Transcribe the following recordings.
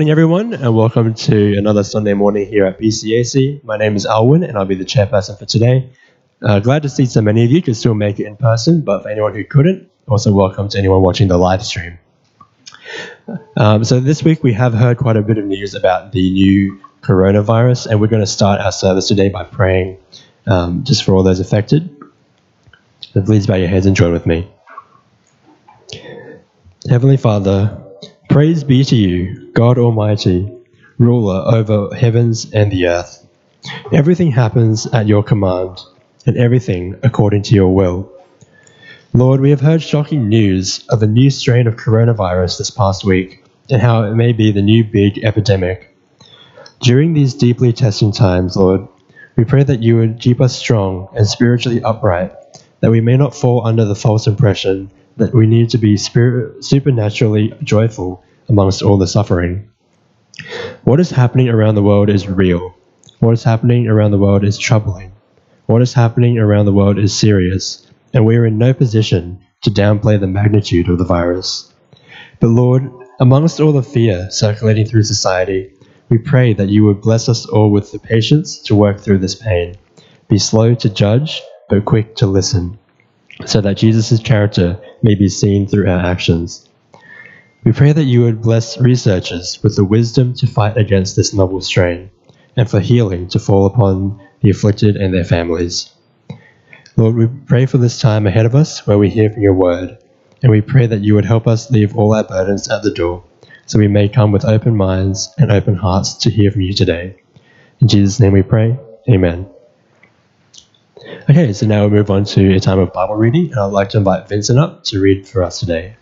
morning, everyone, and welcome to another Sunday morning here at BCAC. My name is Alwyn, and I'll be the chairperson for today. Uh, glad to see so many of you could still make it in person, but for anyone who couldn't, also welcome to anyone watching the live stream. Um, so this week we have heard quite a bit of news about the new coronavirus, and we're going to start our service today by praying um, just for all those affected. So please bow your heads and join with me. Heavenly Father, praise be to you, God Almighty, ruler over heavens and the earth. Everything happens at your command, and everything according to your will. Lord, we have heard shocking news of a new strain of coronavirus this past week and how it may be the new big epidemic. During these deeply testing times, Lord, we pray that you would keep us strong and spiritually upright, that we may not fall under the false impression that we need to be spirit, supernaturally joyful amongst all the suffering. What is happening around the world is real. What is happening around the world is troubling. What is happening around the world is serious, and we are in no position to downplay the magnitude of the virus. But Lord, amongst all the fear circulating through society, we pray that you would bless us all with the patience to work through this pain. Be slow to judge, but quick to listen, so that Jesus' character may be seen through our actions. We pray that you would bless researchers with the wisdom to fight against this novel strain, and for healing to fall upon the afflicted and their families. Lord, we pray for this time ahead of us where we hear from your word, and we pray that you would help us leave all our burdens at the door so we may come with open minds and open hearts to hear from you today. In Jesus' name we pray. Amen. Okay, so now we move on to a time of Bible reading, and I'd like to invite Vincent up to read for us today.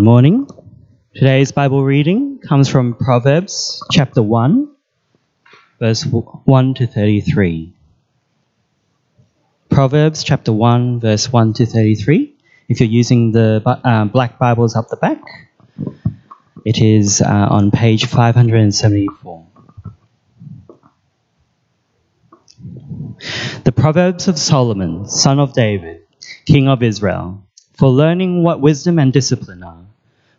Morning. Today's Bible reading comes from Proverbs chapter 1, verse 1 to 33. Proverbs chapter 1, verse 1 to 33. If you're using the uh, black Bibles up the back, it is uh, on page 574. The Proverbs of Solomon, son of David, king of Israel for learning what wisdom and discipline are,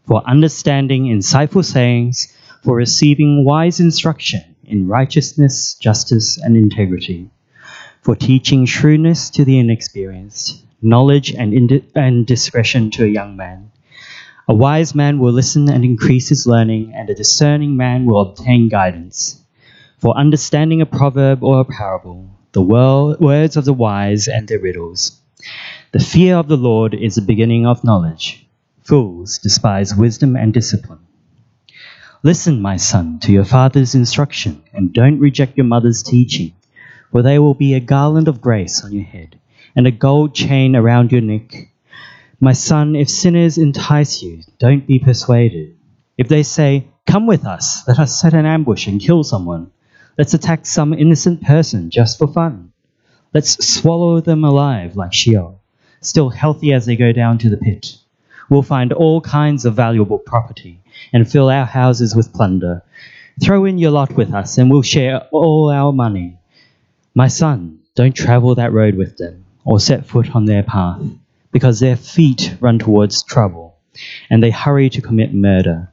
for understanding insightful sayings, for receiving wise instruction in righteousness, justice, and integrity, for teaching shrewdness to the inexperienced, knowledge and, ind- and discretion to a young man. A wise man will listen and increase his learning, and a discerning man will obtain guidance. For understanding a proverb or a parable, the words of the wise and their riddles. The fear of the Lord is the beginning of knowledge. Fools despise wisdom and discipline. Listen, my son, to your father's instruction, and don't reject your mother's teaching, for they will be a garland of grace on your head, and a gold chain around your neck. My son, if sinners entice you, don't be persuaded. If they say, Come with us, let us set an ambush and kill someone. Let's attack some innocent person just for fun. Let's swallow them alive like Sheol still healthy as they go down to the pit. We'll find all kinds of valuable property and fill our houses with plunder. Throw in your lot with us, and we'll share all our money. My son, don't travel that road with them, or set foot on their path, because their feet run towards trouble, and they hurry to commit murder.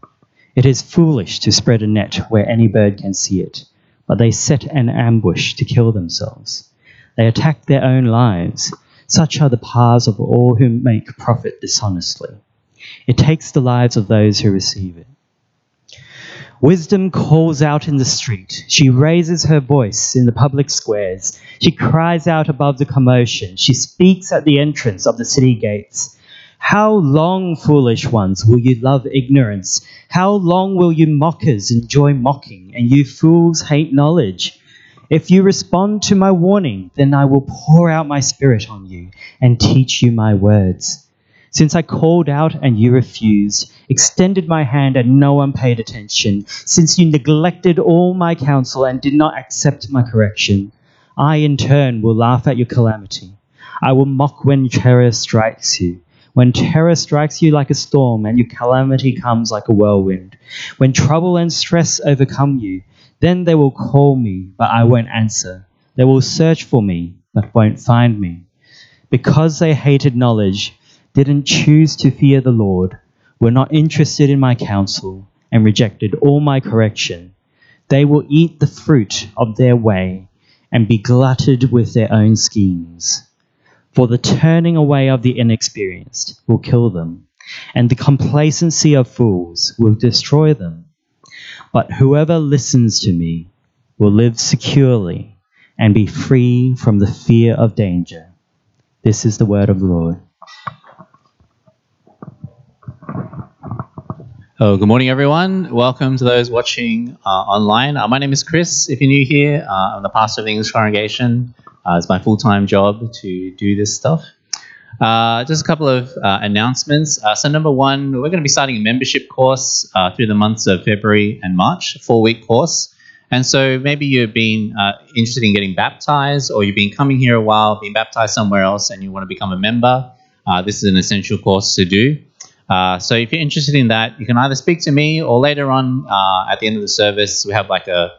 It is foolish to spread a net where any bird can see it, but they set an ambush to kill themselves. They attack their own lives such are the paths of all who make profit dishonestly. It takes the lives of those who receive it. Wisdom calls out in the street. She raises her voice in the public squares. She cries out above the commotion. She speaks at the entrance of the city gates. How long, foolish ones, will you love ignorance? How long will you mockers enjoy mocking, and you fools hate knowledge? If you respond to my warning, then I will pour out my spirit on you and teach you my words. Since I called out and you refused, extended my hand and no one paid attention, since you neglected all my counsel and did not accept my correction, I in turn will laugh at your calamity. I will mock when terror strikes you. When terror strikes you like a storm and your calamity comes like a whirlwind. When trouble and stress overcome you, then they will call me, but I won't answer. They will search for me, but won't find me. Because they hated knowledge, didn't choose to fear the Lord, were not interested in my counsel, and rejected all my correction, they will eat the fruit of their way and be glutted with their own schemes. For the turning away of the inexperienced will kill them, and the complacency of fools will destroy them. But whoever listens to me will live securely and be free from the fear of danger. This is the word of the Lord. Oh, good morning, everyone. Welcome to those watching uh, online. Uh, my name is Chris. If you're new here, uh, I'm the pastor of the English congregation. Uh, it's my full-time job to do this stuff. Uh, just a couple of uh, announcements. so, number one, we're going to be starting a membership course through the months of February and March, a four-week course. And so maybe you've been interested in getting baptized, or you've been coming here a while, being baptized somewhere else, and you want to become a member. this is an essential course to do. Uh, so if you're interested in that, you can either speak to me or later on uh, at the end of the service, we have like a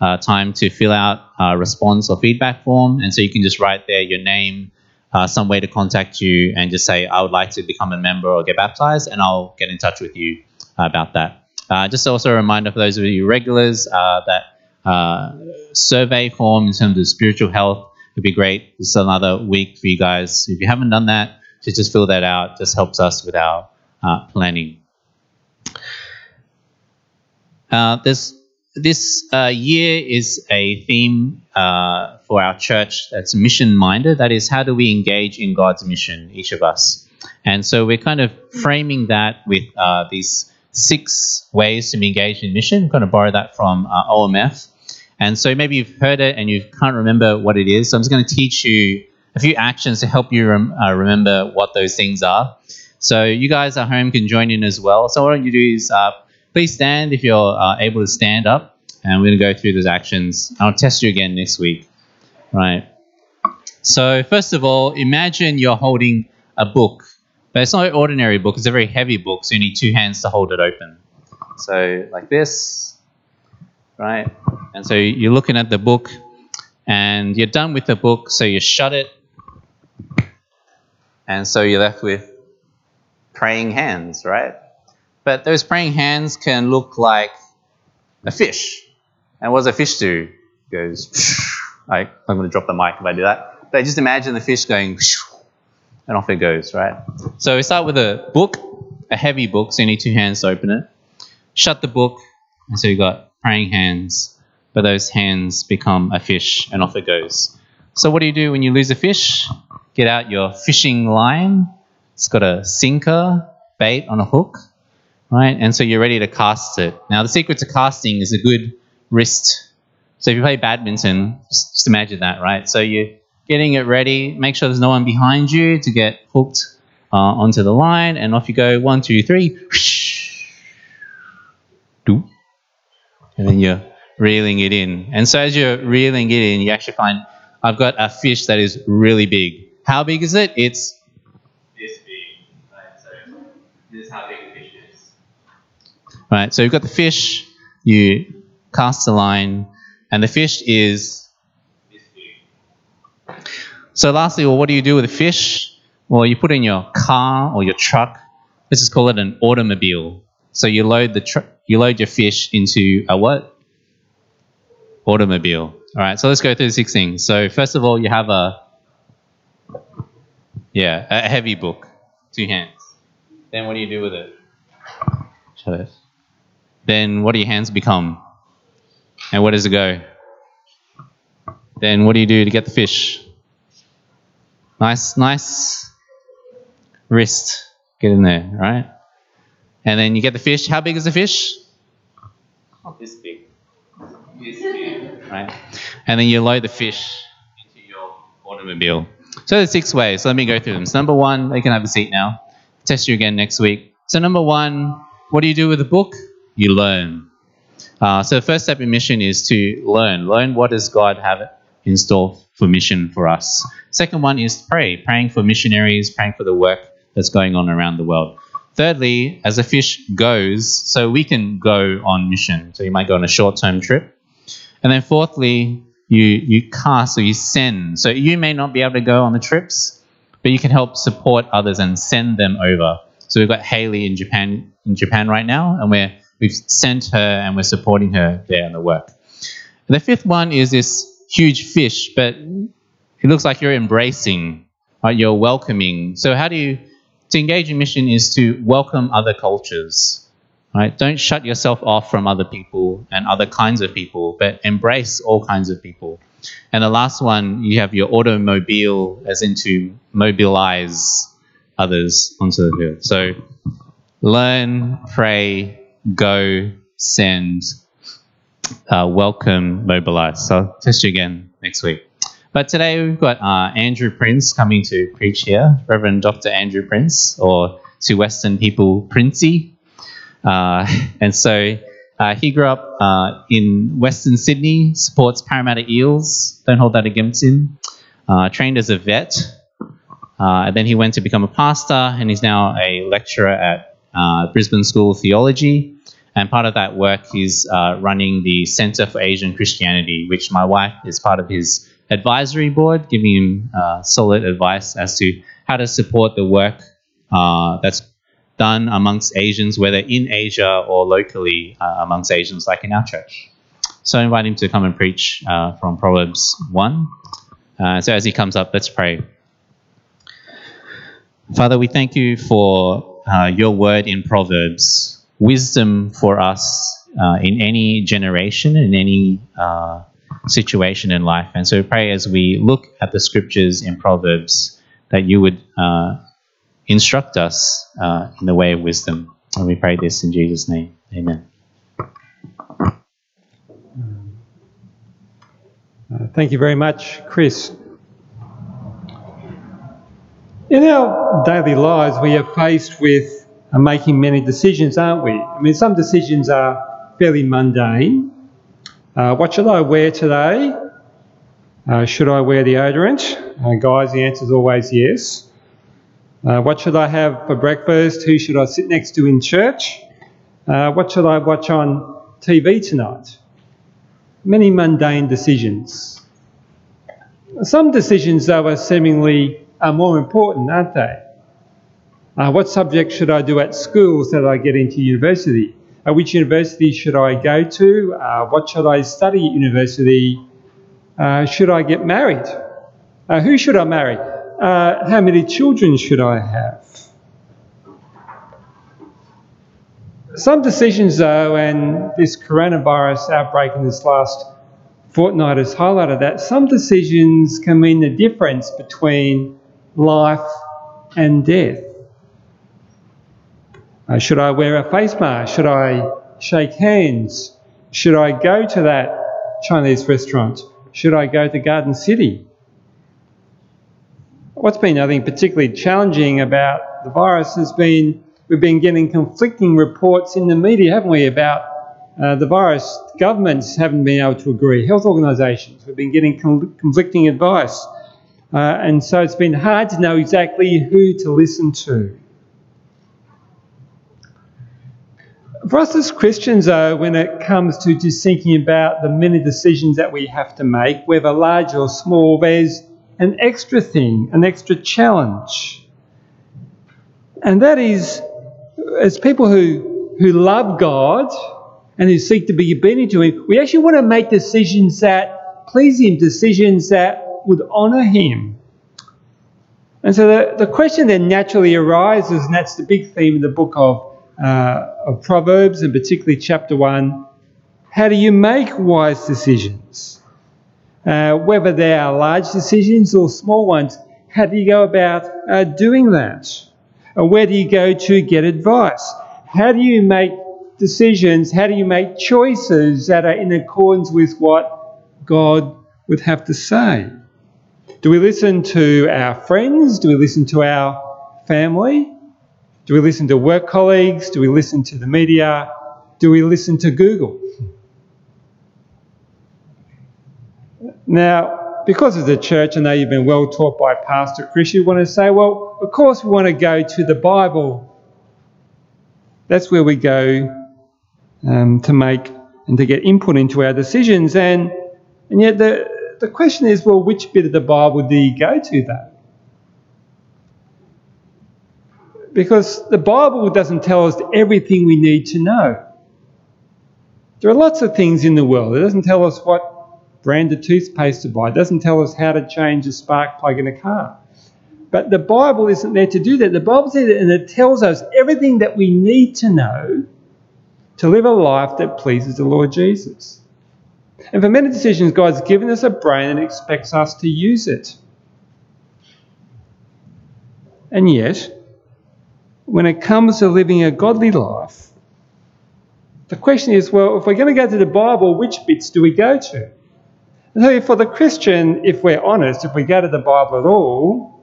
uh, time to fill out a response or feedback form. And so you can just write there your name, uh, some way to contact you, and just say, I would like to become a member or get baptized, and I'll get in touch with you about that. Uh, just also a reminder for those of you regulars that survey form in terms of spiritual health would be great. Is another week for you guys. If you haven't done that, to just fill that out. Just helps us with our planning. Uh, this this uh, year is a theme uh, for our church that's mission minded. That is, how do we engage in God's mission, each of us? And so we're kind of framing that with uh, these six ways to be engaged in mission. I'm going to borrow that from uh, OMF. And so maybe you've heard it and you can't remember what it is. So I'm just going to teach you a few actions to help you rem- remember what those things are. So you guys at home can join in as well. So what you do is uh, please stand if you're uh, able to stand up, and we're going to go through those actions. I'll test you again next week. Right. So first of all, imagine you're holding a book, but it's not an ordinary book. It's a very heavy book, so you need two hands to hold it open. So like this, right? And so you're looking at the book, and you're done with the book, so you shut it, and so you're left with praying hands, right? But those praying hands can look like a fish. And what does a fish do? It goes, I, I'm going to drop the mic if I do that. But just imagine the fish going, and off it goes, right? So we start with a book, a heavy book, so you need two hands to open it. Shut the book, and so you've got praying hands, but those hands become a fish, and off it goes. So what do you do when you lose a fish? Get out your fishing line it's got a sinker, bait on a hook, right? And so you're ready to cast it. Now, the secret to casting is a good wrist. So if you play badminton, just imagine that, right? So you're getting it ready. Make sure there's no one behind you to get hooked uh, onto the line, and off you go. One, two, three. Do. And then you're reeling it in. And so as you're reeling it in, you actually find I've got a fish that is really big. How big is it? It's this is how big the fish is. Right, so you've got the fish, you cast the line, and the fish is. So lastly, well, what do you do with the fish? Well, you put in your car or your truck. Let's just call it an automobile. So you load the tr- you load your fish into a what? Automobile. All right. So let's go through the six things. So first of all, you have a yeah a heavy book, two hands. Then what do you do with it? Shut it. Then what do your hands become? And where does it go? Then what do you do to get the fish? Nice, nice wrist. Get in there, right? And then you get the fish. How big is the fish? Not this big. This big, right? And then you load the fish into your automobile. So there's six ways. So let me go through them. So number one, you can have a seat now test you again next week. So, number one, what do you do with a book? You learn. Uh, so, the first step in mission is to learn. Learn what does God have in store for mission for us. Second one is pray, praying for missionaries, praying for the work that's going on around the world. Thirdly, as a fish goes, so we can go on mission. So you might go on a short term trip. And then fourthly, you, you cast or you send. So you may not be able to go on the trips, but you can help support others and send them over. So we've got Haley in Japan in Japan right now, and we're we've sent her and we're supporting her there in the work. And the fifth one is this huge fish, but it looks like you're embracing, right? You're welcoming. So how do you to engage in mission is to welcome other cultures. Right? Don't shut yourself off from other people and other kinds of people, but embrace all kinds of people. And the last one, you have your automobile, as in to mobilize others onto the field. So learn, pray, go, send, uh, welcome, mobilize. So I'll test you again next week. But today we've got uh, Andrew Prince coming to preach here, Reverend Dr. Andrew Prince, or to Western people, Princey. Uh, and so uh, he grew up uh, in Western Sydney, supports Parramatta Eels. Don't hold that against him. Uh, trained as a vet. Uh, and then he went to become a pastor, and he's now a lecturer at Brisbane School of Theology. And part of that work is running the Centre for Asian Christianity, which my wife is part of his advisory board, giving him solid advice as to how to support the work that's done amongst Asians, whether in Asia or locally uh, amongst Asians, like in our church. So I invite him to come and preach uh, from Proverbs 1. Uh, so as he comes up, let's pray. Father, we thank you for uh, your word in Proverbs, wisdom for us uh, in any generation, in any uh, situation in life. And so we pray as we look at the scriptures in Proverbs that you would instruct us uh, in the way of wisdom. And we pray this in Jesus' name. Amen. Uh, thank you very much, Chris. In our daily lives, we are faced with uh, making many decisions, aren't we? I mean, some decisions are fairly mundane. Uh, what should I wear today? Uh, should I wear the deodorant? Uh, guys, the answer is always yes. Uh, what should I have for breakfast? Who should I sit next to in church? Uh, what should I watch on TV tonight? Many mundane decisions. Some decisions, though, are seemingly are more important, aren't they? Uh, what subject should I do at school so that I get into university? Uh, which university should I go to? Uh, what should I study at university? Uh, should I get married? who should I marry? uh, how many children should I have? Some decisions, though, and this coronavirus outbreak in this last fortnight has highlighted that some decisions can mean the difference between life and death. Uh, should I wear a face mask? Should I shake hands? Should I go to that Chinese restaurant? Should I go to Garden City? what's been, I think, particularly challenging about the virus has been we've been getting conflicting reports in the media, haven't we, about uh, the virus. Governments haven't been able to agree. Health organisations, we've been getting conflicting advice. Uh, and so it's been hard to know exactly who to listen to. For us as Christians, though, when it comes to just thinking about the many decisions that we have to make, whether large or small, there's an extra thing, an extra challenge. And that is, as people who, who love God and who seek to be obedient to Him, we actually want to make decisions that please Him, decisions that would honour Him. And so the, the question then naturally arises, and that's the big theme of the book of, uh, of Proverbs, and particularly chapter 1 how do you make wise decisions? Uh, whether they are large decisions or small ones, how do you go about uh, doing that? Uh, where do you go to get advice? How do you make decisions? How do you make choices that are in accordance with what God would have to say? Do we listen to our friends? Do we listen to our family? Do we listen to work colleagues? Do we listen to the media? Do we listen to Google? Now, because as a church, I know you've been well taught by Pastor Chris, you want to say, well, of course we want to go to the Bible. That's where we go um, to make and to get input into our decisions. And, and yet the, the question is, well, which bit of the Bible do you go to, though? Because the Bible doesn't tell us everything we need to know. There are lots of things in the world. It doesn't tell us what brand of toothpaste to buy. It doesn't tell us how to change a spark plug in a car. But the Bible isn't there to do that. The Bible's there and it tells us everything that we need to know to live a life that pleases the Lord Jesus. And for many decisions, God's given us a brain and expects us to use it. And yet, when it comes to living a godly life, the question is well, if we're going to go to the Bible, which bits do we go to? And so, for the Christian, if we're honest, if we go to the Bible at all,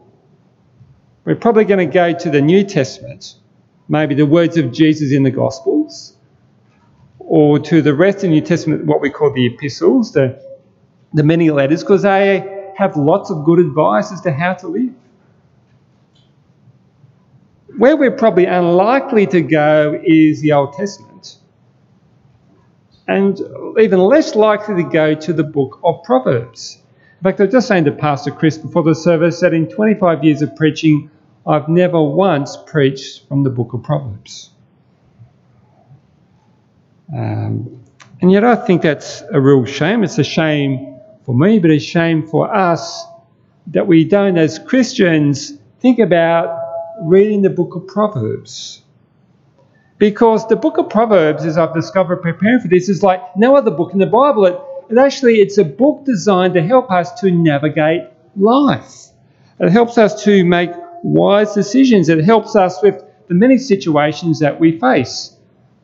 we're probably going to go to the New Testament, maybe the words of Jesus in the Gospels, or to the rest of the New Testament, what we call the epistles, the, the many letters, because they have lots of good advice as to how to live. Where we're probably unlikely to go is the Old Testament and even less likely to go to the book of Proverbs. In fact, I was just saying to Pastor Chris before the service that in 25 years of preaching, I've never once preached from the book of Proverbs. Um, and yet I think that's a real shame. It's a shame for me, but a shame for us that we don't, as Christians, think about reading the book of Proverbs. Because the book of Proverbs, as I've discovered preparing for this, is like no other book in the Bible. It, it actually it's a book designed to help us to navigate life. It helps us to make wise decisions. It helps us with the many situations that we face.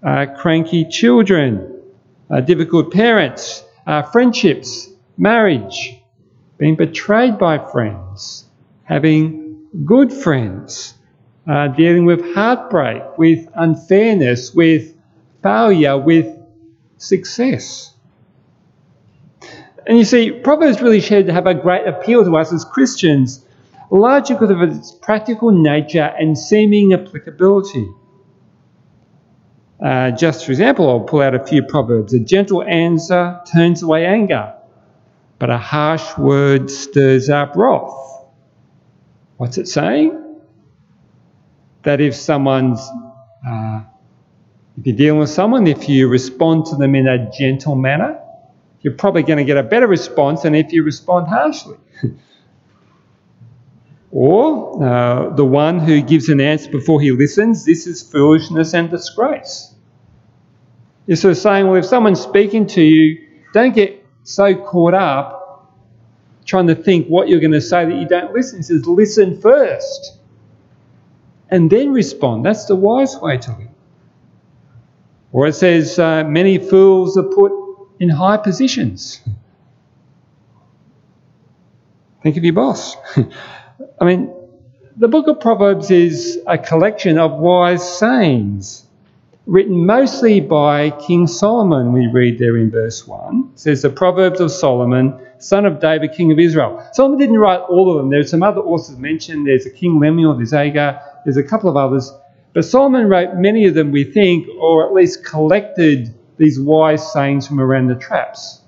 Uh, cranky children, uh, difficult parents, uh, friendships, marriage, being betrayed by friends, having good friends, uh, dealing with heartbreak, with unfairness, with failure, with success. And you see, Proverbs really shared to have a great appeal to us as Christians, largely because of its practical nature and seeming applicability. Uh, just for example, I'll pull out a few proverbs. A gentle answer turns away anger, but a harsh word stirs up wrath. What's it saying? that if someone's, uh, if you're dealing with someone, if you respond to them in a gentle manner, you're probably going to get a better response than if you respond harshly. or uh, the one who gives an answer before he listens, this is foolishness and disgrace. You're sort of saying, well, if someone's speaking to you, don't get so caught up trying to think what you're going to say that you don't listen. He says, listen first and then respond. That's the wise way to live. Or it says, uh, many fools are put in high positions. Think of your boss. I mean, the book of Proverbs is a collection of wise sayings written mostly by King Solomon, we read there in verse 1. It says, The Proverbs of Solomon, son of David, king of Israel. Solomon didn't write all of them. There's some other authors mentioned. There's a King Lemuel, there's Agur, there's a couple of others. But Solomon wrote many of them, we think, or at least collected these wise sayings from around the traps.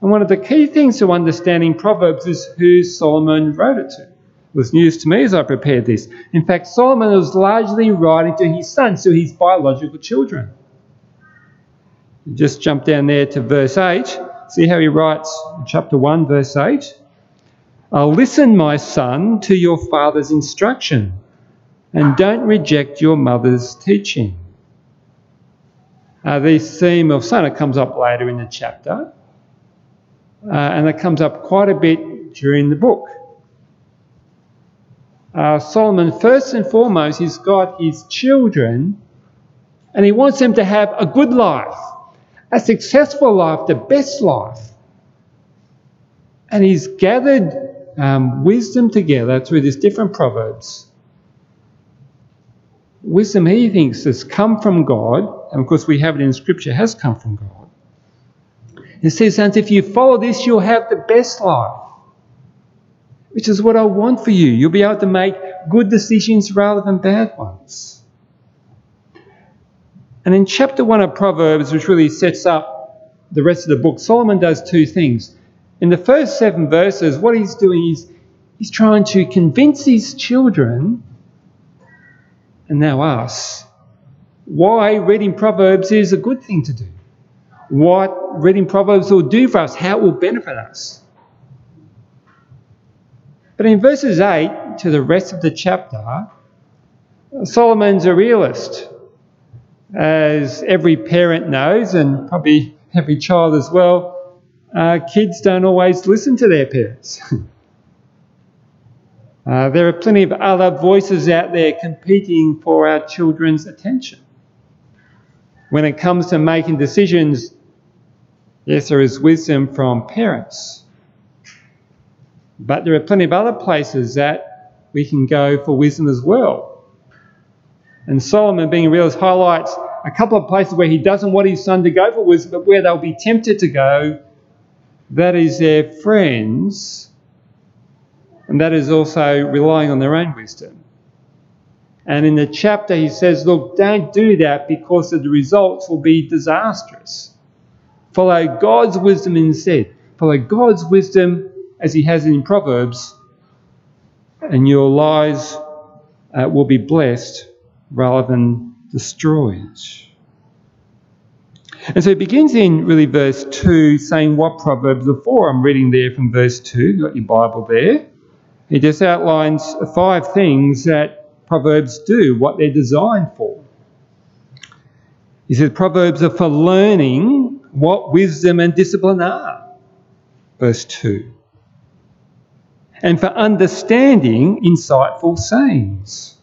And one of the key things to understanding Proverbs is who Solomon wrote it to. Was news to me as I prepared this. In fact, Solomon was largely writing to his sons, to his biological children. Just jump down there to verse 8. See how he writes chapter 1, verse 8. I'll listen, my son, to your father's instruction and don't reject your mother's teaching. Uh, the theme of son, it comes up later in the chapter, uh, and it comes up quite a bit during the book. Uh, Solomon, first and foremost, he's got his children, and he wants them to have a good life, a successful life, the best life. And he's gathered um, wisdom together through these different proverbs wisdom he thinks has come from God, and of course we have it in Scripture, has come from God. It says, and if you follow this, you'll have the best life. Which is what I want for you. You'll be able to make good decisions rather than bad ones. And in chapter 1 of Proverbs, which really sets up the rest of the book, Solomon does two things. In the first seven verses, what he's doing is he's trying to convince his children, and now us, why reading Proverbs is a good thing to do. What reading Proverbs will do for us, how it will benefit us. But in verses 8 to the rest of the chapter, Solomon's a realist as every parent knows, and probably every child as well, uh, kids don't always listen to their parents. uh, there are plenty of other voices out there competing for our children's attention. When it comes to making decisions, yes, there is wisdom from parents. But there are plenty of other places that we can go for wisdom as well. And Solomon, being a realist, highlights a couple of places where he doesn't want his son to go for wisdom, but where they'll be tempted to go. That is their friends, and that is also relying on their own wisdom. And in the chapter, he says, Look, don't do that because the results will be disastrous. Follow God's wisdom instead. Follow God's wisdom as he has in Proverbs, and your lives uh, will be blessed rather than destroyed. And so it begins in really verse 2 saying what Proverbs are for. I'm reading there from verse 2, you've got your Bible there. He just outlines five things that Proverbs do, what they're designed for. He says Proverbs are for learning what wisdom and discipline are. Verse 2. And for understanding insightful sayings.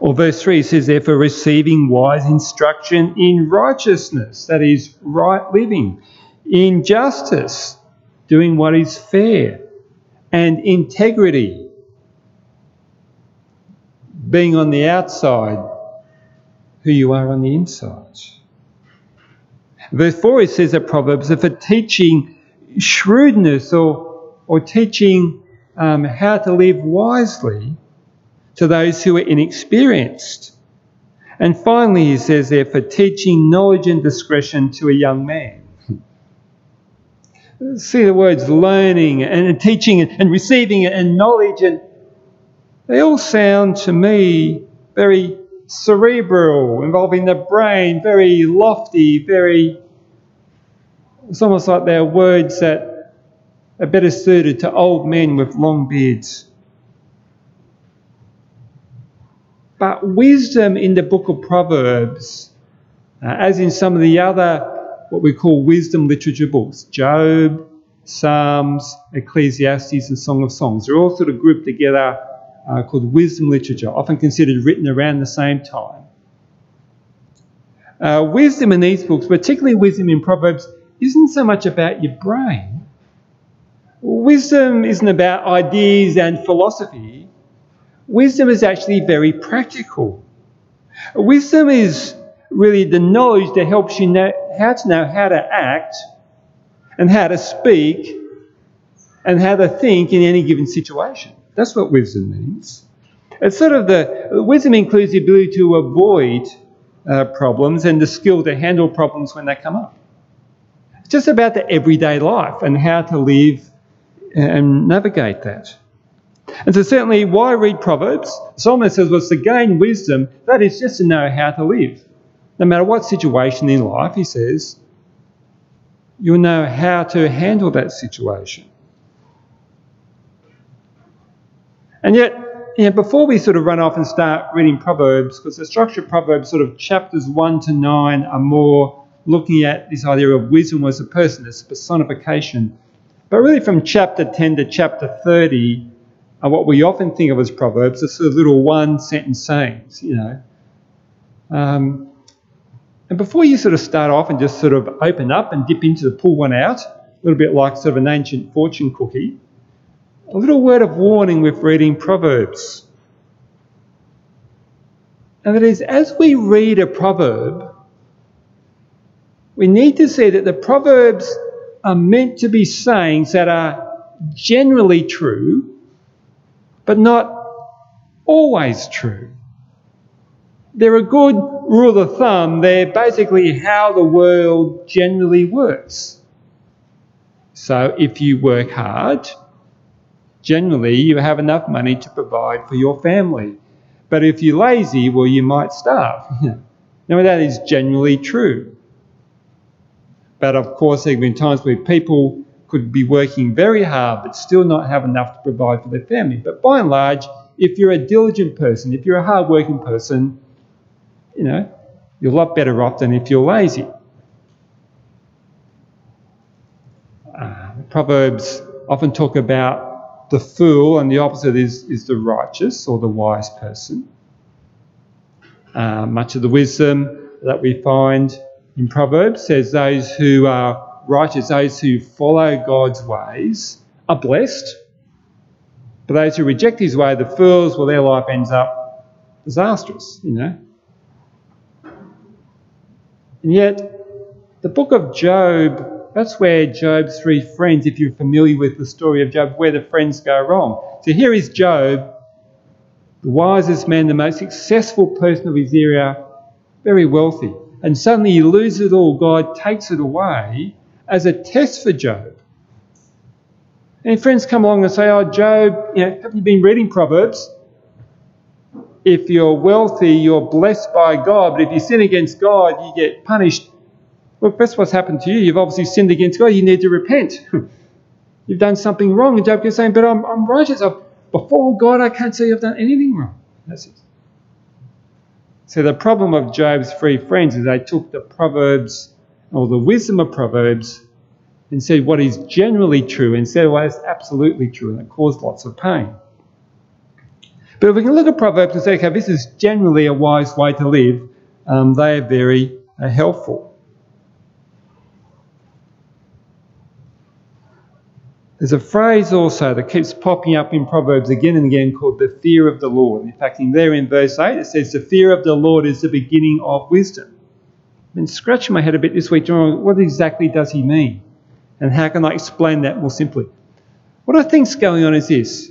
Or verse 3 says, Therefore, receiving wise instruction in righteousness, that is, right living, in justice, doing what is fair, and integrity, being on the outside who you are on the inside. Verse 4 it says that Proverbs are for teaching shrewdness or, or teaching um, how to live wisely to those who are inexperienced. And finally, he says there, for teaching knowledge and discretion to a young man. See the words learning and teaching and receiving and knowledge, and they all sound to me very cerebral, involving the brain, very lofty, very. It's almost like they're words that are better suited to old men with long beards. But wisdom in the book of Proverbs, uh, as in some of the other, what we call wisdom literature books, Job, Psalms, Ecclesiastes, and Song of Songs, they're all sort of grouped together uh, called wisdom literature, often considered written around the same time. Uh, wisdom in these books, particularly wisdom in Proverbs, isn't so much about your brain. Wisdom isn't about ideas and philosophy. Wisdom is actually very practical. Wisdom is really the knowledge that helps you know how to know how to act and how to speak and how to think in any given situation. That's what wisdom means. It's sort of the wisdom includes the ability to avoid uh, problems and the skill to handle problems when they come up. It's just about the everyday life and how to live and navigate that. And so, certainly, why read Proverbs? Solomon says, well, it's to gain wisdom. That is just to know how to live. No matter what situation in life, he says, you'll know how to handle that situation. And yet, you know, before we sort of run off and start reading Proverbs, because the structure of Proverbs, sort of chapters 1 to 9, are more looking at this idea of wisdom as a person, as personification. But really, from chapter 10 to chapter 30, are what we often think of as proverbs, are sort of little one sentence sayings, you know. Um, and before you sort of start off and just sort of open up and dip into the pull one out, a little bit like sort of an ancient fortune cookie, a little word of warning with reading Proverbs. And that is, as we read a proverb, we need to see that the Proverbs are meant to be sayings that are generally true but not always true. They're a good rule of thumb. They're basically how the world generally works. So if you work hard, generally you have enough money to provide for your family. But if you're lazy, well, you might starve. now, that is generally true. But of course, there have been times where people could be working very hard but still not have enough to provide for their family. But by and large, if you're a diligent person, if you're a hard-working person, you know, you're a lot better off than if you're lazy. Uh, Proverbs often talk about the fool, and the opposite is, is the righteous or the wise person. Uh, much of the wisdom that we find in Proverbs says those who are righteous, those who follow God's ways, are blessed. But those who reject his way, the fools, well, their life ends up disastrous, you know. And yet, the book of Job, that's where Job's three friends, if you're familiar with the story of Job, where the friends go wrong. So here is Job, the wisest man, the most successful person of his era, very wealthy. And suddenly he loses it all. God takes it away as a test for Job. And friends come along and say, Oh, Job, you know, have you been reading Proverbs? If you're wealthy, you're blessed by God, but if you sin against God, you get punished. Well, that's what's happened to you. You've obviously sinned against God. You need to repent. You've done something wrong. And Job is saying, But I'm, I'm righteous. I've, before God, I can't say I've done anything wrong. That's it. So the problem of Job's three friends is they took the Proverbs or the wisdom of Proverbs and said what is generally true and said what is absolutely true, and it caused lots of pain. But if we can look at Proverbs and say, okay, this is generally a wise way to live, um, they are very uh, helpful. There's a phrase also that keeps popping up in Proverbs again and again called the fear of the Lord. In fact, in there in verse 8, it says, The fear of the Lord is the beginning of wisdom. I've been scratching my head a bit this week, what exactly does he mean? And how can I explain that more simply? What I think's going on is this.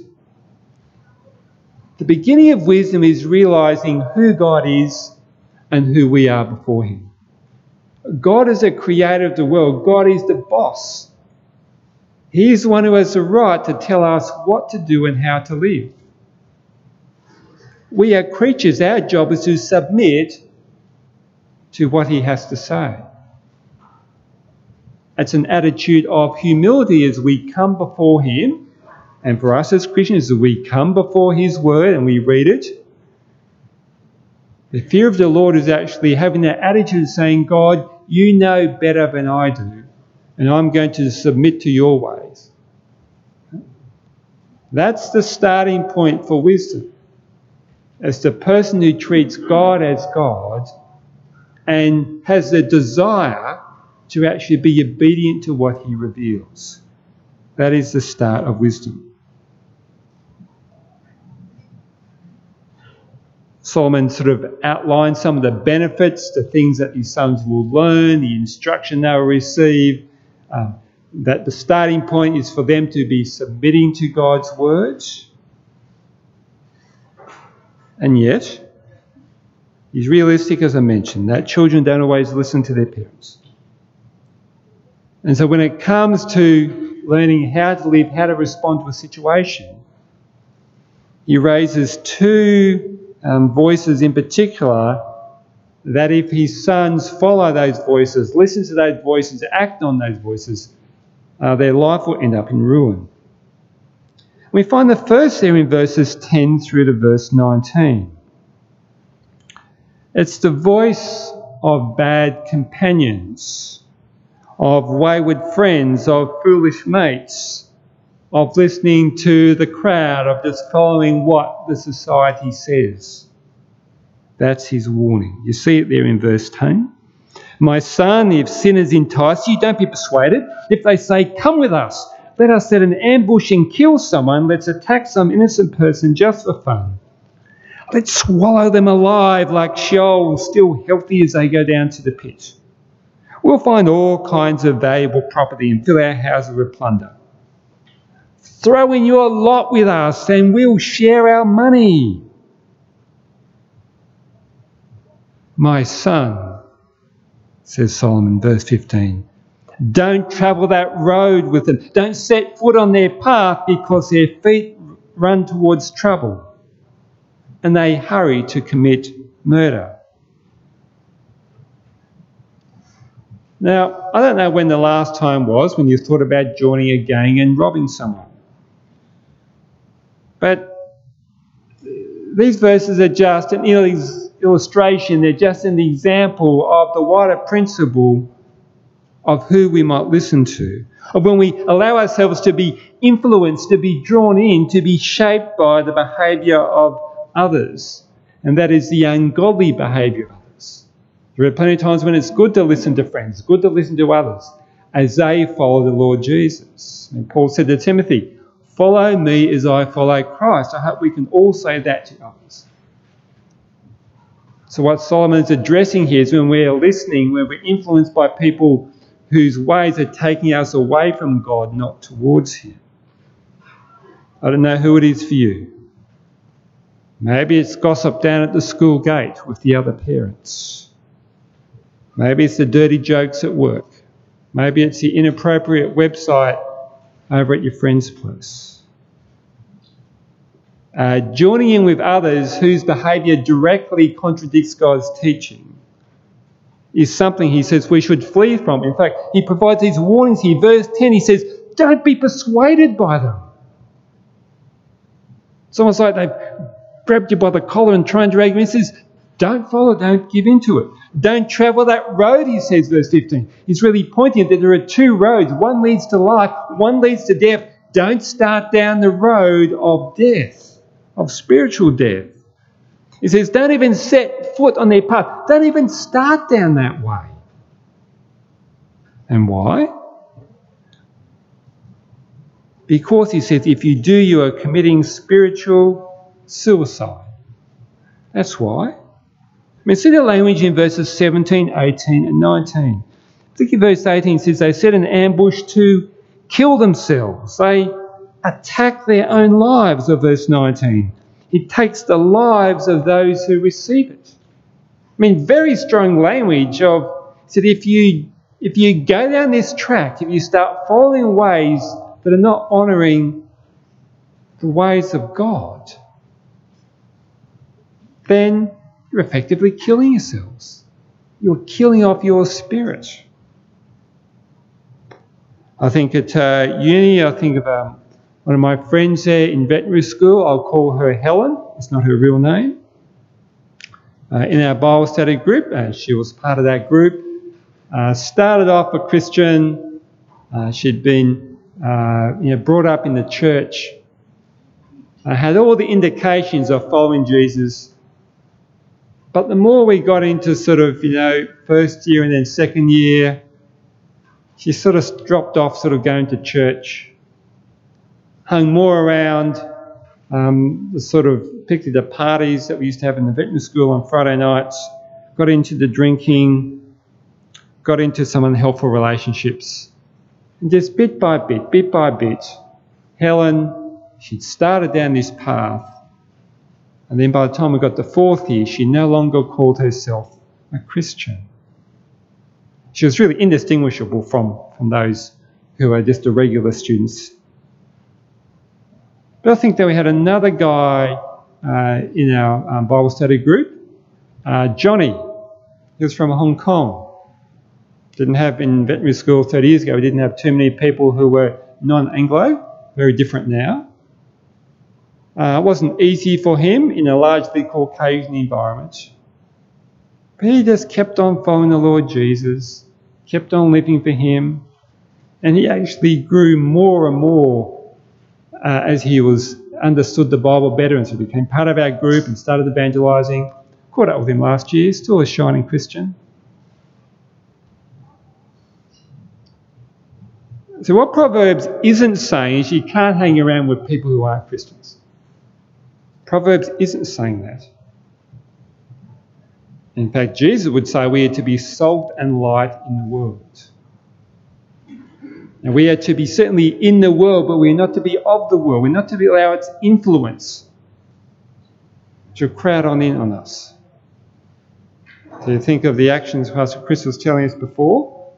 The beginning of wisdom is realizing who God is and who we are before him. God is a creator of the world. God is the boss. He's the one who has the right to tell us what to do and how to live. We are creatures. Our job is to submit to what he has to say. It's an attitude of humility as we come before Him. And for us as Christians, as we come before His Word and we read it, the fear of the Lord is actually having that attitude of saying, God, you know better than I do, and I'm going to submit to your ways. That's the starting point for wisdom. As the person who treats God as God and has the desire to actually be obedient to what he reveals. That is the start of wisdom. Solomon sort of outlines some of the benefits, the things that his sons will learn, the instruction they will receive, uh, that the starting point is for them to be submitting to God's words. And yet, he's realistic, as I mentioned, that children don't always listen to their parents. And so when it comes to learning how to live, how to respond to a situation, he raises two um, voices in particular that if his sons follow those voices, listen to those voices, act on those voices, uh, their life will end up in ruin. We find the first there in verses 10 through to verse 19. It's the voice of bad companions of wayward friends, of foolish mates, of listening to the crowd, of just following what the society says. That's his warning. You see it there in verse 10. My son, if sinners entice you, don't be persuaded. If they say, Come with us, let us set an ambush and kill someone, let's attack some innocent person just for fun. Let's swallow them alive like Sheol, still healthy as they go down to the pit. We'll find all kinds of valuable property and fill our houses with plunder. Throw in your lot with us and we'll share our money. My son, says Solomon, verse 15, don't travel that road with them. Don't set foot on their path because their feet run towards trouble and they hurry to commit murder. Now, I don't know when the last time was when you thought about joining a gang and robbing someone. But these verses are just an illustration, they're just an example of the wider principle of who we might listen to, of when we allow ourselves to be influenced, to be drawn in, to be shaped by the behaviour of others, and that is the ungodly behaviour of others. There are plenty of times when it's good to listen to friends, good to listen to others, as they follow the Lord Jesus. And Paul said to Timothy, Follow me as I follow Christ. I hope we can all say that to others. So, what Solomon is addressing here is when we're listening, when we're influenced by people whose ways are taking us away from God, not towards Him. I don't know who it is for you. Maybe it's gossip down at the school gate with the other parents. Maybe it's the dirty jokes at work. Maybe it's the inappropriate website over at your friend's place. Uh, joining in with others whose behaviour directly contradicts God's teaching is something he says we should flee from. In fact, he provides these warnings here. Verse 10, he says, Don't be persuaded by them. It's almost like they've grabbed you by the collar and try and drag you. He says, Don't follow, don't give in to it. Don't travel that road, he says, verse 15. He's really pointing that there are two roads. One leads to life, one leads to death. Don't start down the road of death, of spiritual death. He says, don't even set foot on their path. Don't even start down that way. And why? Because he says, if you do, you are committing spiritual suicide. That's why. I mean, see the language in verses 17, 18, and 19. Look at verse 18 says, They set an ambush to kill themselves. They attack their own lives, of verse 19. It takes the lives of those who receive it. I mean, very strong language of said if you if you go down this track, if you start following ways that are not honouring the ways of God, then you're effectively killing yourselves. You're killing off your spirit. I think at uh, uni, I think of um, one of my friends there in veterinary school. I'll call her Helen. It's not her real name. Uh, in our Bible study group, and she was part of that group. Uh, started off a Christian. Uh, she'd been uh, you know, brought up in the church. I had all the indications of following Jesus. But the more we got into sort of, you know, first year and then second year, she sort of dropped off sort of going to church, hung more around um, the sort of, particularly the parties that we used to have in the veterinary school on Friday nights, got into the drinking, got into some unhelpful relationships. And just bit by bit, bit by bit, Helen, she'd started down this path. And then by the time we got to fourth year, she no longer called herself a Christian. She was really indistinguishable from, from those who are just the regular students. But I think that we had another guy uh, in our um, Bible study group, uh, Johnny. He was from Hong Kong didn't have in veterinary school 30 years ago, we didn't have too many people who were non Anglo, very different now. Uh, it wasn't easy for him in a largely Caucasian environment. But he just kept on following the Lord Jesus, kept on living for him, and he actually grew more and more uh, as he was understood the Bible better and so became part of our group and started evangelizing. Caught up with him last year, still a shining Christian. So, what Proverbs isn't saying is you can't hang around with people who aren't Christians. Proverbs isn't saying that. In fact, Jesus would say we are to be salt and light in the world. Now, we are to be certainly in the world, but we're not to be of the world. We're not to allow its influence to crowd on in on us. So you think of the actions Pastor Chris was telling us before.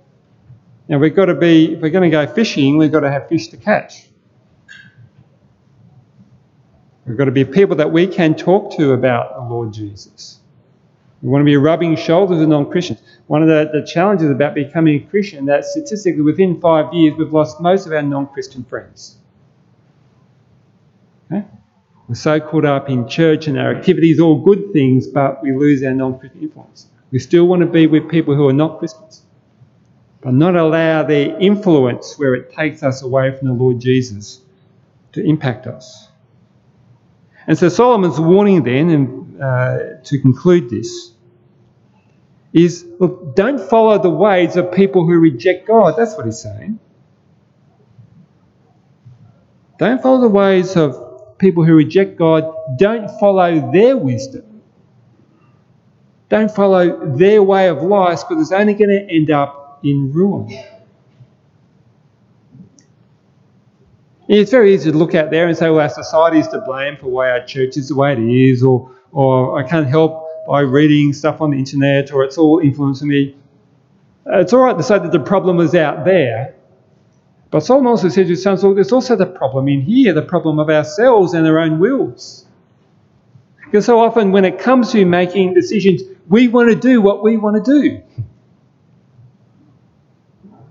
Now we've got to be, if we're going to go fishing, we've got to have fish to catch. We've got to be people that we can talk to about the Lord Jesus. We want to be rubbing shoulders with non Christians. One of the, the challenges about becoming a Christian that statistically within five years we've lost most of our non Christian friends. Okay? We're so caught up in church and our activities, all good things, but we lose our non Christian influence. We still want to be with people who are not Christians, but not allow their influence where it takes us away from the Lord Jesus to impact us. And so Solomon's warning then, and uh, to conclude this, is look, don't follow the ways of people who reject God. That's what he's saying. Don't follow the ways of people who reject God. Don't follow their wisdom. Don't follow their way of life because it's only going to end up in ruin. It's very easy to look out there and say, well, our society is to blame for why our church is the way it is, or, or I can't help by reading stuff on the internet, or it's all influencing me. It's all right to say that the problem is out there, but Solomon also says to his sons, well, there's also the problem in here, the problem of ourselves and our own wills. Because so often when it comes to making decisions, we want to do what we want to do.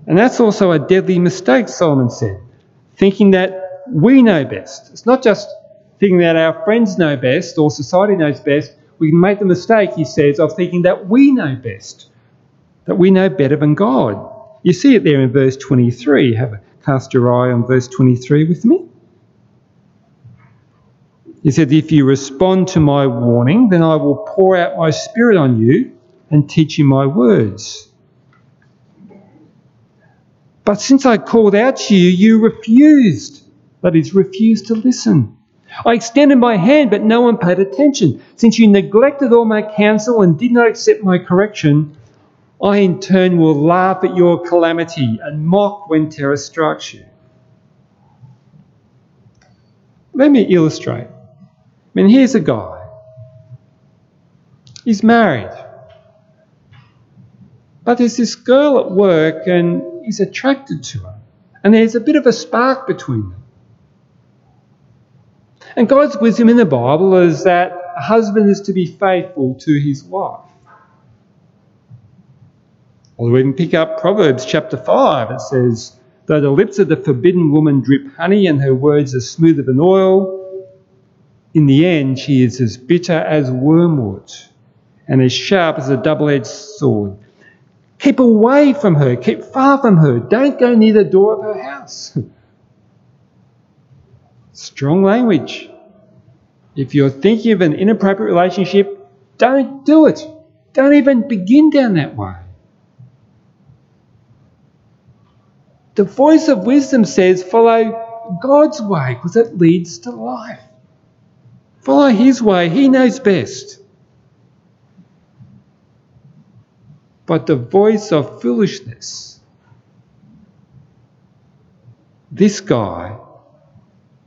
And that's also a deadly mistake, Solomon said thinking that we know best. It's not just thinking that our friends know best or society knows best. We make the mistake, he says, of thinking that we know best, that we know better than God. You see it there in verse 23. Have cast your eye on verse 23 with me. He said, If you respond to my warning, then I will pour out my spirit on you and teach you my words. But since I called out to you, you refused. That is, refused to listen. I extended my hand, but no one paid attention. Since you neglected all my counsel and did not accept my correction, I in turn will laugh at your calamity and mock when terror strikes you. Let me illustrate. I mean, here's a guy. He's married. But there's this girl at work, and he's attracted to her. And there's a bit of a spark between them. And God's wisdom in the Bible is that a husband is to be faithful to his wife. Or we can pick up Proverbs chapter 5. It says, Though the lips of the forbidden woman drip honey and her words are smoother than oil, in the end she is as bitter as wormwood and as sharp as a double edged sword. Keep away from her. Keep far from her. Don't go near the door of her house. Strong language. If you're thinking of an inappropriate relationship, don't do it. Don't even begin down that way. The voice of wisdom says follow God's way because it leads to life. Follow His way, He knows best. but the voice of foolishness. This guy,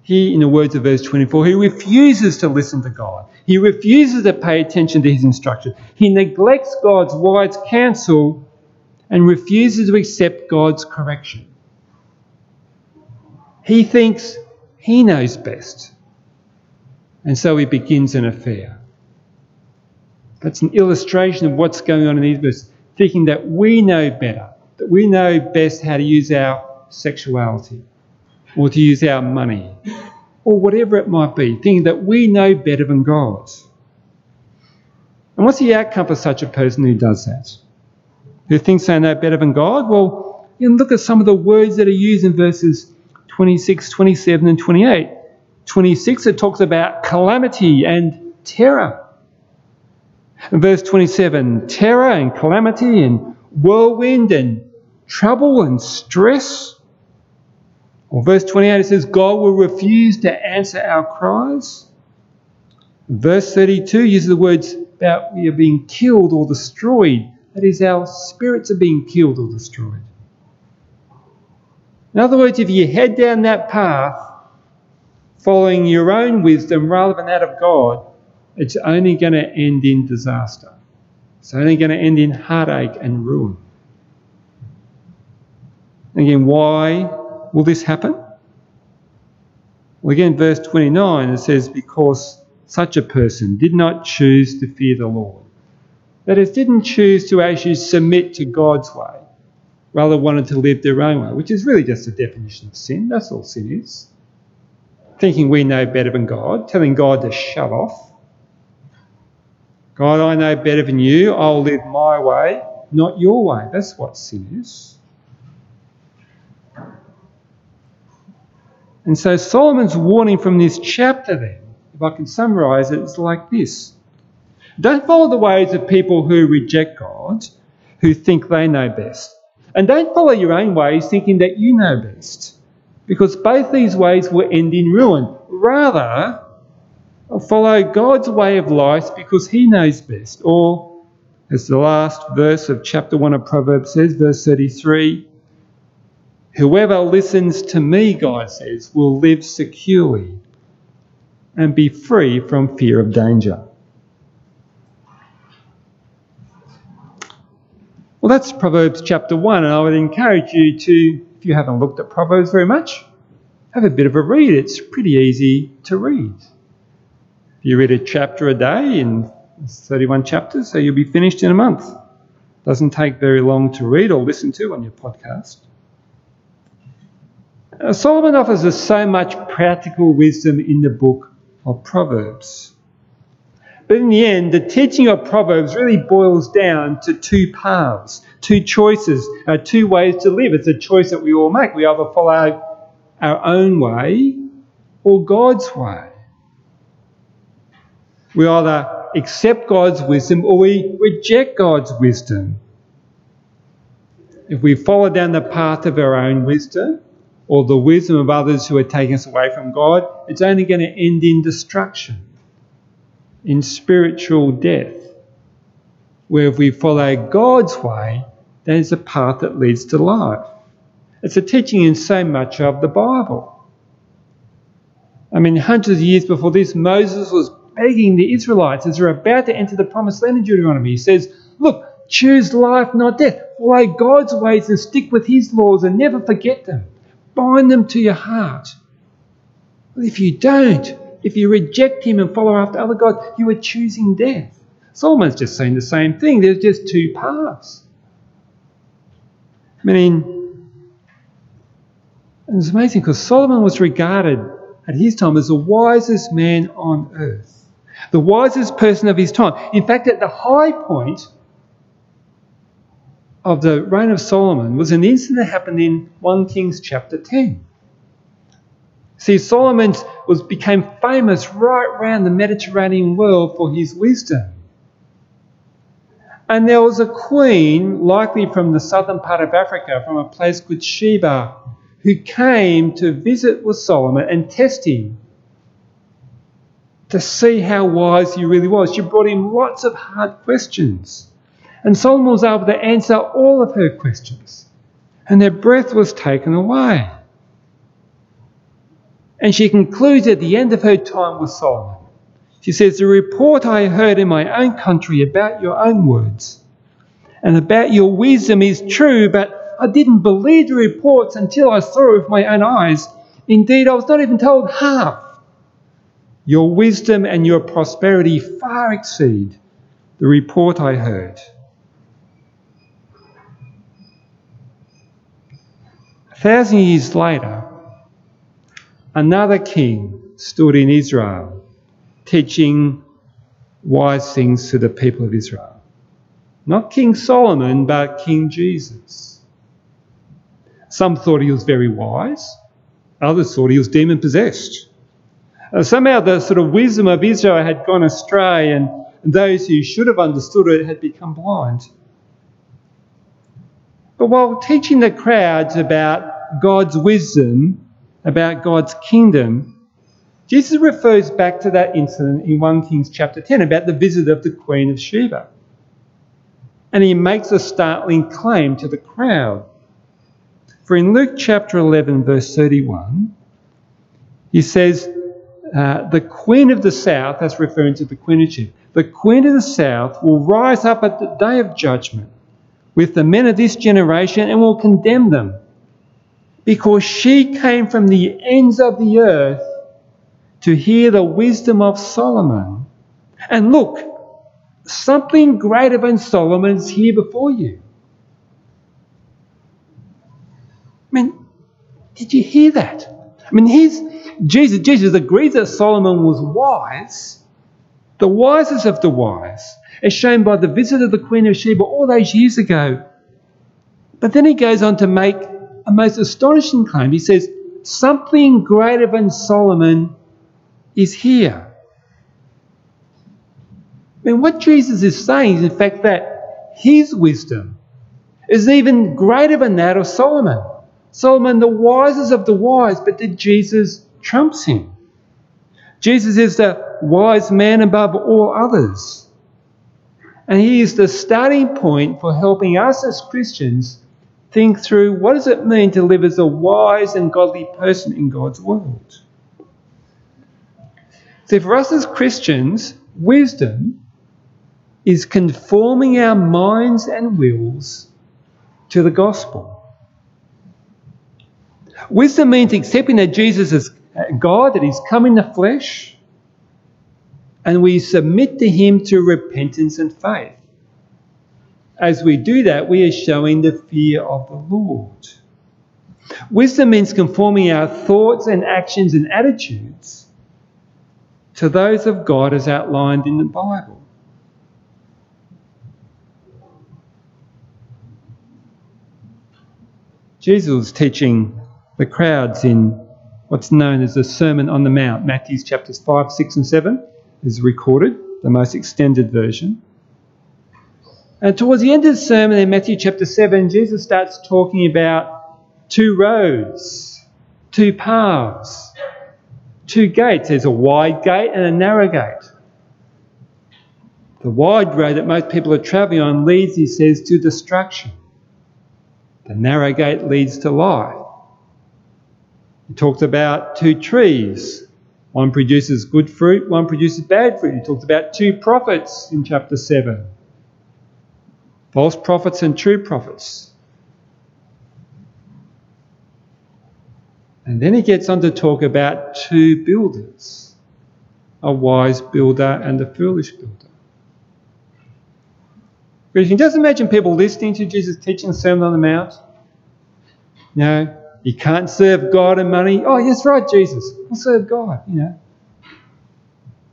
he, in the words of verse 24, he refuses to listen to God. He refuses to pay attention to his instruction. He neglects God's wise counsel and refuses to accept God's correction. He thinks he knows best. And so he begins an affair. That's an illustration of what's going on in these verses thinking that we know better, that we know best how to use our sexuality or to use our money or whatever it might be, thinking that we know better than God. And what's the outcome for such a person who does that? Who thinks they know better than God? Well, you look at some of the words that are used in verses 26, 27, and 28. 26, it talks about calamity and terror. In verse 27, terror and calamity and whirlwind and trouble and stress. Verse 28, it says, God will refuse to answer our cries. Verse 32 uses the words about we are being killed or destroyed. That is, our spirits are being killed or destroyed. In other words, if you head down that path, following your own wisdom rather than that of God, it's only going to end in disaster. It's only going to end in heartache and ruin. Again, why will this happen? Well, again, verse 29, it says, Because such a person did not choose to fear the Lord. That is, didn't choose to actually submit to God's way, rather wanted to live their own way, which is really just a definition of sin. That's all sin is. Thinking we know better than God, telling God to shut off. God, I know better than you. I'll live my way, not your way. That's what sin is. And so Solomon's warning from this chapter, then, if I can summarize it, it's like this Don't follow the ways of people who reject God, who think they know best. And don't follow your own ways thinking that you know best, because both these ways will end in ruin. Rather, follow God's way of life because He knows best. Or, as the last verse of chapter 1 of Proverbs says, verse 33, Whoever listens to me, God says, will live securely and be free from fear of danger. Well, that's Proverbs chapter 1, and I would encourage you to, if you haven't looked at Proverbs very much, have a bit of a read. It's pretty easy to read. If you read a chapter a day in 31 chapters, so you'll be finished in a month. Doesn't take very long to read or listen to on your podcast. Uh, Solomon offers us so much practical wisdom in the book of Proverbs. But in the end, the teaching of Proverbs really boils down to two paths, two choices, uh, two ways to live. It's a choice that we all make. We either follow our own way or God's way. We either accept God's wisdom or we reject God's wisdom. If we follow down the path of our own wisdom, or the wisdom of others who are taking us away from God, it's only going to end in destruction, in spiritual death. Where if we follow God's way, that is a path that leads to life. It's a teaching in so much of the Bible. I mean, hundreds of years before this, Moses was begging the Israelites as they're about to enter the promised land in Deuteronomy. He says, Look, choose life, not death. Follow God's ways and stick with his laws and never forget them bind them to your heart. But if you don't, if you reject him and follow after other gods, you are choosing death. Solomon's just saying the same thing. There's just two paths. I Meaning, it's amazing because Solomon was regarded at his time as the wisest man on earth, the wisest person of his time. In fact, at the high point, of the reign of Solomon was an incident that happened in 1 Kings chapter 10. See, Solomon was, became famous right around the Mediterranean world for his wisdom. And there was a queen, likely from the southern part of Africa, from a place called Sheba, who came to visit with Solomon and test him to see how wise he really was. She brought him lots of hard questions. And Solomon was able to answer all of her questions. And their breath was taken away. And she concludes at the end of her time with Solomon. She says, The report I heard in my own country about your own words and about your wisdom is true, but I didn't believe the reports until I saw it with my own eyes. Indeed, I was not even told half. Your wisdom and your prosperity far exceed the report I heard. Thousand years later, another king stood in Israel teaching wise things to the people of Israel. Not King Solomon, but King Jesus. Some thought he was very wise, others thought he was demon possessed. Uh, somehow the sort of wisdom of Israel had gone astray, and those who should have understood it had become blind. But while teaching the crowds about God's wisdom, about God's kingdom, Jesus refers back to that incident in 1 Kings chapter 10 about the visit of the Queen of Sheba. And he makes a startling claim to the crowd. For in Luke chapter 11, verse 31, he says, uh, The queen of the south, that's referring to the Queen of Sheba, the queen of the south will rise up at the day of judgment with the men of this generation and will condemn them because she came from the ends of the earth to hear the wisdom of Solomon. And look, something greater than Solomon is here before you. I mean, did you hear that? I mean, here's Jesus. Jesus agrees that Solomon was wise, the wisest of the wise, as shown by the visit of the Queen of Sheba all those years ago. But then he goes on to make a most astonishing claim. He says, Something greater than Solomon is here. I mean, what Jesus is saying is, in fact, that his wisdom is even greater than that of Solomon. Solomon, the wisest of the wise, but that Jesus trumps him. Jesus is the wise man above all others. And he is the starting point for helping us as Christians think through what does it mean to live as a wise and godly person in God's world. So for us as Christians, wisdom is conforming our minds and wills to the gospel. Wisdom means accepting that Jesus is God, that He's come in the flesh, and we submit to Him to repentance and faith. As we do that, we are showing the fear of the Lord. Wisdom means conforming our thoughts and actions and attitudes to those of God as outlined in the Bible. Jesus was teaching the crowds in what's known as the Sermon on the Mount. Matthew chapters 5, 6, and 7 is recorded, the most extended version. And towards the end of the sermon in Matthew chapter 7, Jesus starts talking about two roads, two paths, two gates. There's a wide gate and a narrow gate. The wide road that most people are travelling on leads, he says, to destruction. The narrow gate leads to life. He talks about two trees. One produces good fruit, one produces bad fruit. He talks about two prophets in chapter 7 false prophets and true prophets. And then he gets on to talk about two builders a wise builder and a foolish builder. But you can just imagine people listening to Jesus teaching the Sermon on the Mount. You know, you can't serve God and money. Oh, yes, right, Jesus. I'll serve God, you know.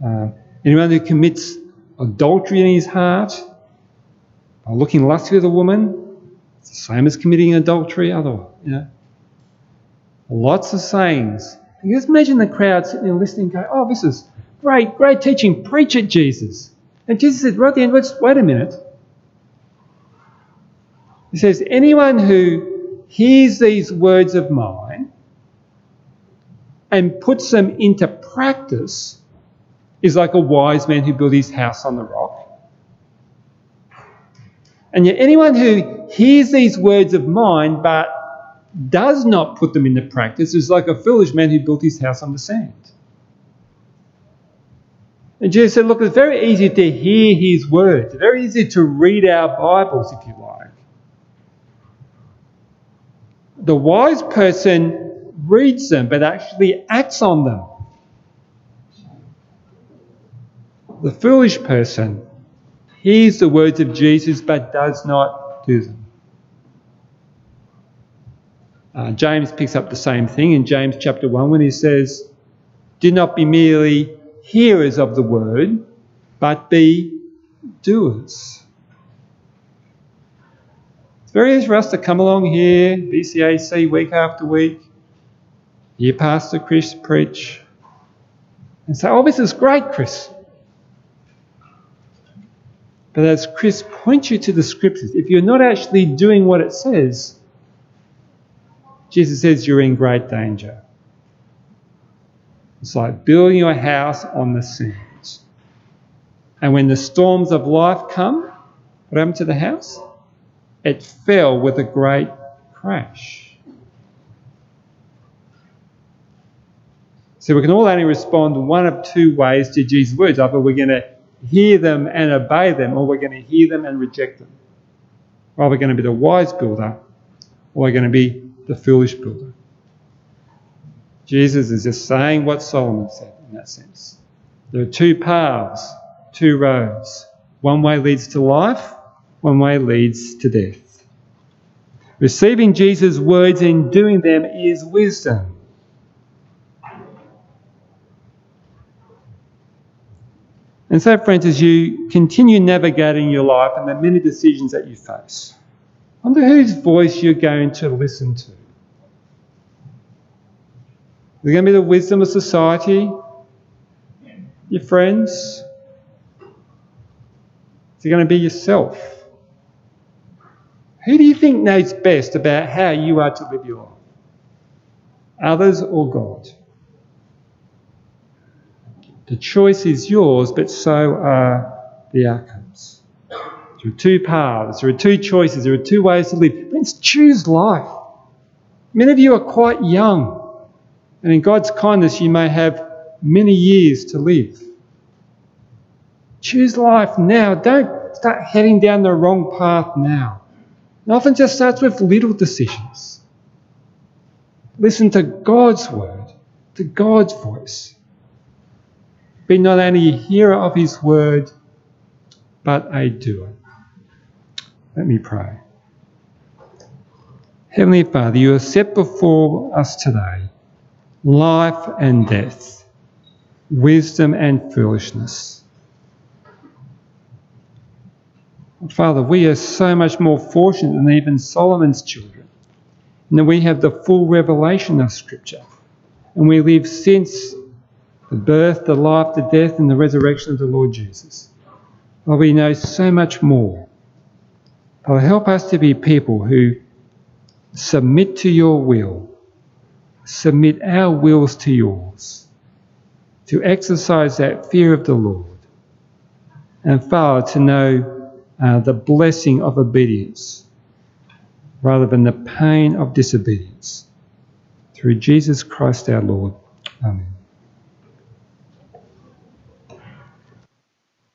Uh, anyone who commits adultery in his heart, by looking lustfully at a woman, it's the same as committing adultery otherwise, you know. Lots of sayings. You just imagine the crowd sitting there listening going, oh, this is great, great teaching. Preach it, Jesus. And Jesus said right at the end, wait a minute. He says, anyone who hears these words of mine and puts them into practice is like a wise man who built his house on the rock. And yet, anyone who hears these words of mine but does not put them into practice is like a foolish man who built his house on the sand. And Jesus said, Look, it's very easy to hear his words, very easy to read our Bibles, if you like. The wise person reads them but actually acts on them. The foolish person hears the words of Jesus but does not do them. Uh, James picks up the same thing in James chapter 1 when he says, Do not be merely hearers of the word, but be doers. Very easy for us to come along here, BCAC, week after week, hear Pastor Chris preach, and say, Oh, this is great, Chris. But as Chris points you to the scriptures, if you're not actually doing what it says, Jesus says you're in great danger. It's like building your house on the sands. And when the storms of life come, what happened to the house? it fell with a great crash. So we can all only respond one of two ways to Jesus' words. Either we're going to hear them and obey them, or we're going to hear them and reject them. Or we're going to be the wise builder, or we're going to be the foolish builder. Jesus is just saying what Solomon said in that sense. There are two paths, two roads. One way leads to life, one way leads to death. Receiving Jesus' words and doing them is wisdom. And so, friends, as you continue navigating your life and the many decisions that you face, wonder whose voice you're going to listen to. Is it going to be the wisdom of society? Your friends? Is it going to be yourself? Who do you think knows best about how you are to live your life? Others or God? The choice is yours, but so are the outcomes. There are two paths, there are two choices, there are two ways to live. Let's choose life. Many of you are quite young, and in God's kindness, you may have many years to live. Choose life now. Don't start heading down the wrong path now. It often just starts with little decisions. Listen to God's word, to God's voice. Be not only a hearer of his word, but a doer. Let me pray. Heavenly Father, you have set before us today life and death, wisdom and foolishness. Father, we are so much more fortunate than even Solomon's children, in that we have the full revelation of Scripture, and we live since the birth, the life, the death, and the resurrection of the Lord Jesus. Lord, we know so much more. Father, help us to be people who submit to your will, submit our wills to yours, to exercise that fear of the Lord, and Father, to know uh, the blessing of obedience rather than the pain of disobedience. Through Jesus Christ our Lord. Amen.